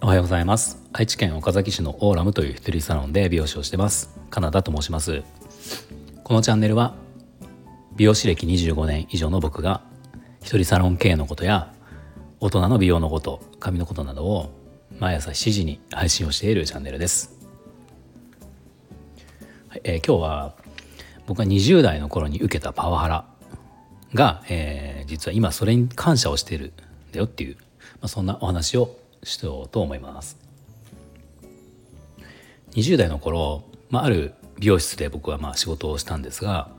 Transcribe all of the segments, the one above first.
おはようございます。愛知県岡崎市のオーラムという一人サロンで美容師をしてます。カナダと申します。このチャンネルは美容師歴25年以上の僕が一人サロン経営のことや大人の美容のこと髪のことなどを毎朝7時に配信をしているチャンネルです、はいえー、今日は僕が20代の頃に受けたパワハラが、えー、実は今それに感謝をしているんだよっていう、まあ、そんなお話をしようと思います。20代の頃、まあ、ある美容室で僕はまあ仕事をしたんですが、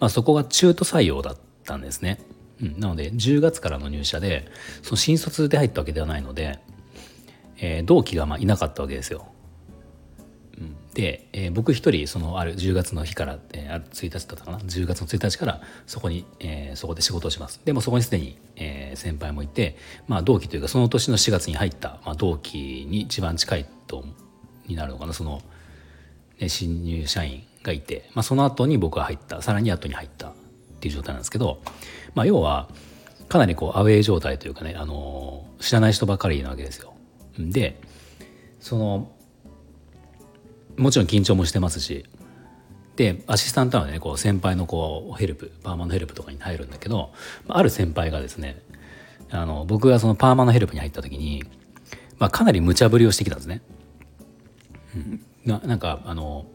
まあ、そこが中途採用だったんですね、うん、なので10月からの入社でその新卒で入ったわけではないので、えー、同期がまあいなかったわけですよ。で、えー、僕一人そのある10月の日から、えー、1日だったかな？10月の1日からそこに、えー、そこで仕事をします。でもそこにすでに、えー、先輩もいて、まあ、同期というかその年の4月に入った、まあ、同期に一番近いとになるのかな？その、ね、新入社員がいて、まあ、その後に僕が入ったさらに後に入ったっていう状態なんですけど、まあ、要はかなりこうアウェー状態というかね、あの知らない人ばかりなわけですよ。でそのもちろん緊張もしてますしでアシスタントはねこう先輩のこうヘルプパーマのヘルプとかに入るんだけどある先輩がですねあの僕がそのパーマのヘルプに入った時に、まあ、かなり無茶ぶりをしてきたんですね。うん、ななんかあの、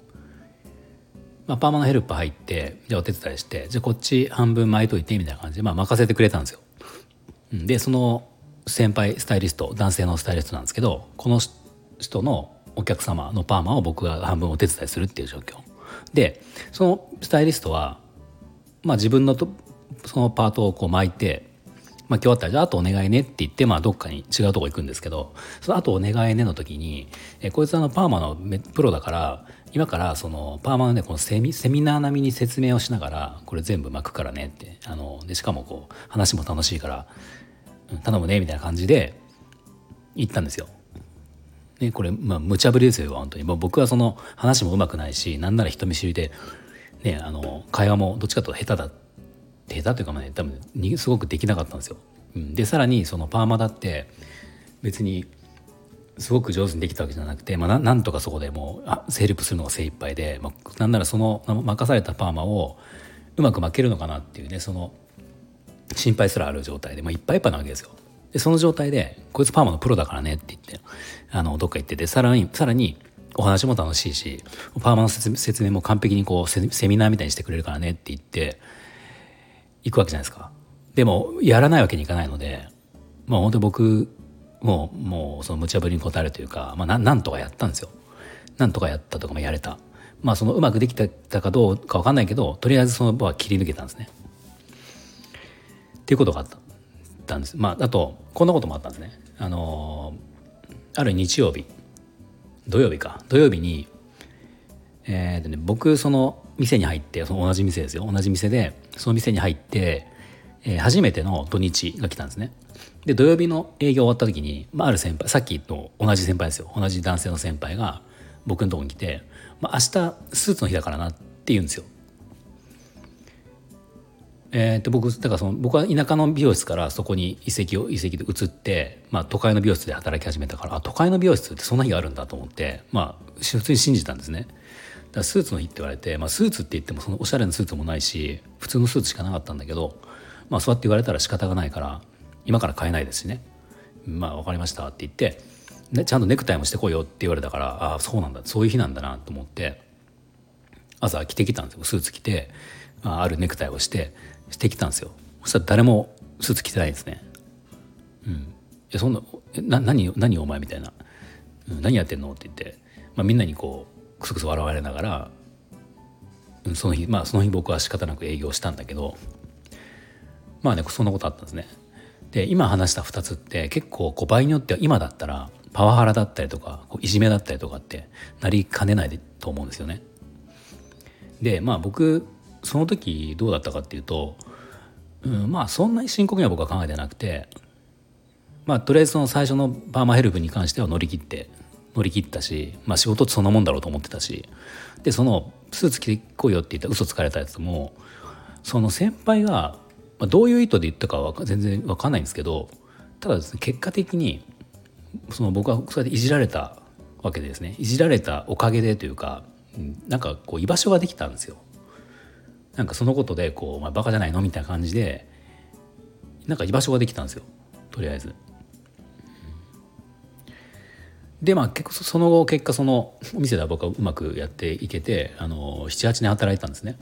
まあ、パーマのヘルプ入ってじゃあお手伝いしてじゃあこっち半分巻いといてみたいな感じで、まあ、任せてくれたんですよ。でその先輩スタイリスト男性のスタイリストなんですけどこの人のお客様のパーマを僕が半分お手伝いするっていう状況でそのスタイリストは、まあ、自分のとそのパートをこう巻いて、まあ、今日あったらじゃああとお願いねって言って、まあ、どっかに違うとこ行くんですけどそのあとお願いねの時にえこいつあのパーマのプロだから今からそのパーマのねこのセミセミナー並みに説明をしながらこれ全部巻くからねってあのでしかもこう話も楽しいから頼むねみたいな感じで言ったんですよ。ね、これ、まあ、無茶ぶりですよ、本当に。もう僕はその話もうまくないし、なんなら人見知りで、ね、あの、会話もどっちかというと下手だ、下手というかね、多分、すごくできなかったんですよ。うん、で、さらに、そのパーマだって、別に、すごく上手にできたわけじゃなくて、まあ、なんとかそこでもうあセールプするのが精一杯で、まあ、なんならその任されたパーマをうまく巻けるのかなっていうねその心配すらある状態で、まあ、いっぱいいっぱいなわけですよ。でその状態で「こいつパーマのプロだからね」って言ってあのどっか行っててさらにさらにお話も楽しいしパーマの説明も完璧にこうセミナーみたいにしてくれるからねって言って行くわけじゃないですか。でもやらないわけにいかないのでまあ本当に僕もうもうその無茶ぶりに答えるというか、まあ、なんとかやったんですよ。なんとかやったとか、まあ、やれた。まあそのうまくできたかどうか分かんないけどとりあえずその場は切り抜けたんですね。っていうことがあった。たんです。まあ、あとこんなこともあったんですね。あのある日曜日土曜日か土曜日に、えーとね、僕その店に入ってその同じ店ですよ同じ店でその店に入って、えー、初めての土日が来たんですね。で土曜日の営業終わった時に、まあ、ある先輩さっきと同じ先輩ですよ同じ男性の先輩が僕のとこに来て「まあ、明日スーツの日だからな」って言うんですよ。えー、と僕だからその僕は田舎の美容室からそこに移籍を移籍で移って、まあ、都会の美容室で働き始めたからあ都会の美容室ってそんな日があるんだと思ってまあ普通に信じたんですね。だからスーツの日って言われて、まあ、スーツって言ってもそのおしゃれなスーツもないし普通のスーツしかなかったんだけど、まあ、そうやって言われたら仕方がないから今から買えないですしねまあ分かりましたって言ってでちゃんとネクタイもしてこいよって言われたからああそうなんだそういう日なんだなと思って朝着てきたんですよスーツ着て、あ、あるネクタイをしてしてきたんですよ。そしたら誰もスーツ着てないですね。うん。いそんなな何何お前みたいな、うん、何やってんのって言って、まあ、みんなにこうクスクス笑われながら、うん、その日まあその日僕は仕方なく営業したんだけどまあねそんなことあったんですね。で今話した2つって結構こう場合によっては今だったらパワハラだったりとかこういじめだったりとかってなりかねないと思うんですよね。でまあ僕その時どうだったかっていうと、うん、まあそんなに深刻には僕は考えてなくてまあとりあえずその最初のパーマヘルプに関しては乗り切って乗り切ったし、まあ、仕事ってそんなもんだろうと思ってたしでそのスーツ着てこいよって言った嘘つかれたやつもその先輩がまあ、どういう意図で言ったかは全然分かんないんですけどただですね結果的にその僕はそうやっていじられたわけでですねいじられたおかげでというかなんかこう居場所ができたんですよ。なんかそのことでこう、まあ、バカじゃないのみたいな感じでなんか居場所ができたんですよとりあえず。でまあ結構その後結果そのお店では僕はうまくやっていけて78年働いたんですね。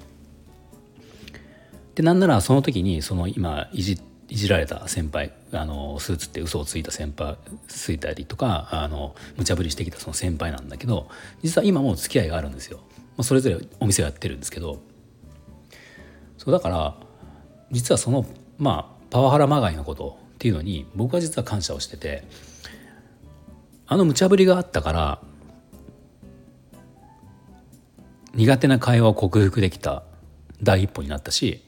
でなんならその時にその今いじいじられた先輩あのスーツって嘘をついた先輩ついたりとかあの無茶ぶりしてきたその先輩なんだけど実は今もう付き合いがあるんですよ。まあ、それぞれお店をやってるんですけどそうだから実はそのまあパワハラまがいのことっていうのに僕は実は感謝をしててあの無茶ぶりがあったから苦手な会話を克服できた第一歩になったし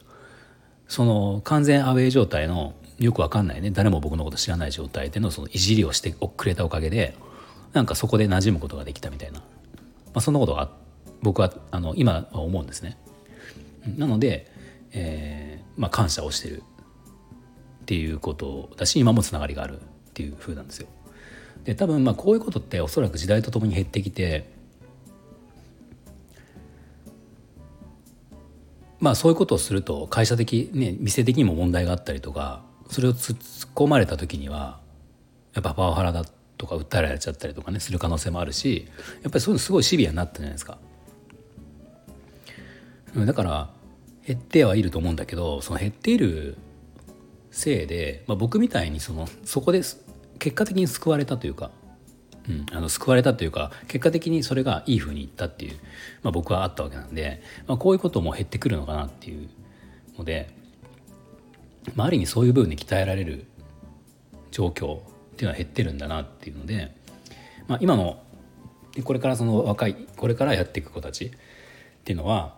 その完全アウェー状態のよくわかんないね誰も僕のこと知らない状態でのそのいじりをしてくれたおかげでなんかそこで馴染むことができたみたいな、まあ、そんなことが僕はあの今は思うんですね。なので、えーまあ、感謝をしてるっていうことだし今もつながりがあるっていう風なんですよ。で多分まあこういうことっておそらく時代とともに減ってきてまあそういうことをすると会社的ね店的にも問題があったりとかそれを突っ込まれた時にはやっぱパワハラだとか訴えられちゃったりとかねする可能性もあるしやっぱりそういうのすごいシビアになったじゃないですか。だから減ってはいると思うんだけどその減っているせいで、まあ、僕みたいにそのそこで結果的に救われたというかうん、あの救われたというか結果的にそれがいい風にいったっていう、まあ、僕はあったわけなんで、まあ、こういうことも減ってくるのかなっていうので、まあ、ある意味そういう部分に鍛えられる状況っていうのは減ってるんだなっていうので、まあ、今のこれからその若いこれからやっていく子たちっていうのは、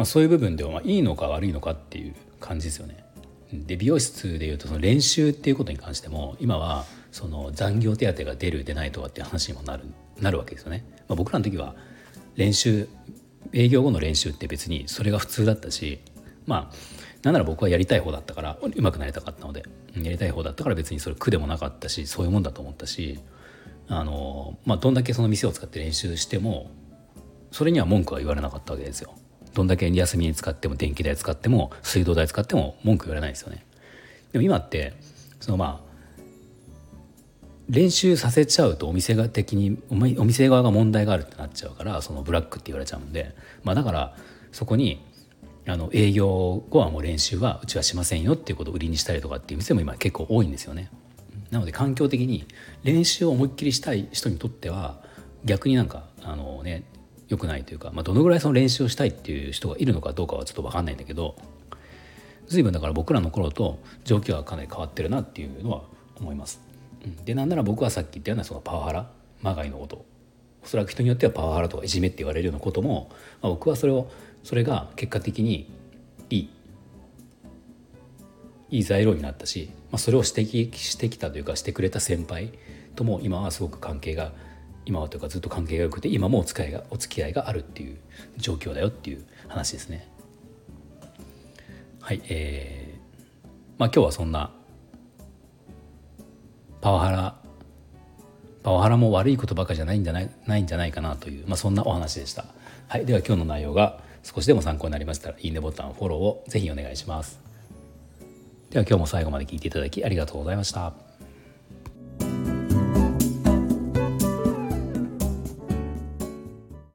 まあ、そういう部分ではまあいいのか悪いのかっていう感じですよね。で美容室でいうとその練習っていうことに関しても今はその残業手当が出る出ないとかっていう話にもなるなるわけですよね。まあ、僕らの時は練習営業後の練習って別にそれが普通だったしまあなんなら僕はやりたい方だったからうまくなりたかったのでやりたい方だったから別にそれ苦でもなかったしそういうもんだと思ったしあの、まあ、どんだけその店を使って練習してもそれには文句は言われなかったわけですよ。どんだけ休みに使っても電気代使っても水道代使っても文句言われないですよね。でも今ってそのまあ練習させちゃうとお店が的にお店側が問題があるってなっちゃうからそのブラックって言われちゃうんで、まあ、だからそこにあの営業後はもう練習はうちはしませんよっていうことを売りにしたりとかっていう店も今結構多いんですよね。なので環境的に練習を思いっきりしたい人にとっては逆になんかあのね良くないというか、まあ、どのぐらいその練習をしたいっていう人がいるのかどうかはちょっと分かんないんだけど随分だから僕らの頃と状況はかなり変わってるなっていうのは思います。でなんなら僕はさっき言ったようなそのパワハラまがいのことおそらく人によってはパワハラとかいじめって言われるようなことも、まあ、僕はそれをそれが結果的にいいいい材料になったし、まあ、それを指摘してきたというかしてくれた先輩とも今はすごく関係が今はというかずっと関係が良くて今もお付き合いがお付き合いがあるっていう状況だよっていう話ですね。はいえー、まあ今日はそんなパワハラパワハラも悪いことばかりじゃないんじゃないないんじゃないかなという、まあ、そんなお話でした。はい、では今日の内容が少しでも参考になりましたらいいねボタンフォローをぜひお願いします。では今日も最後まで聞いていただきありがとうございました。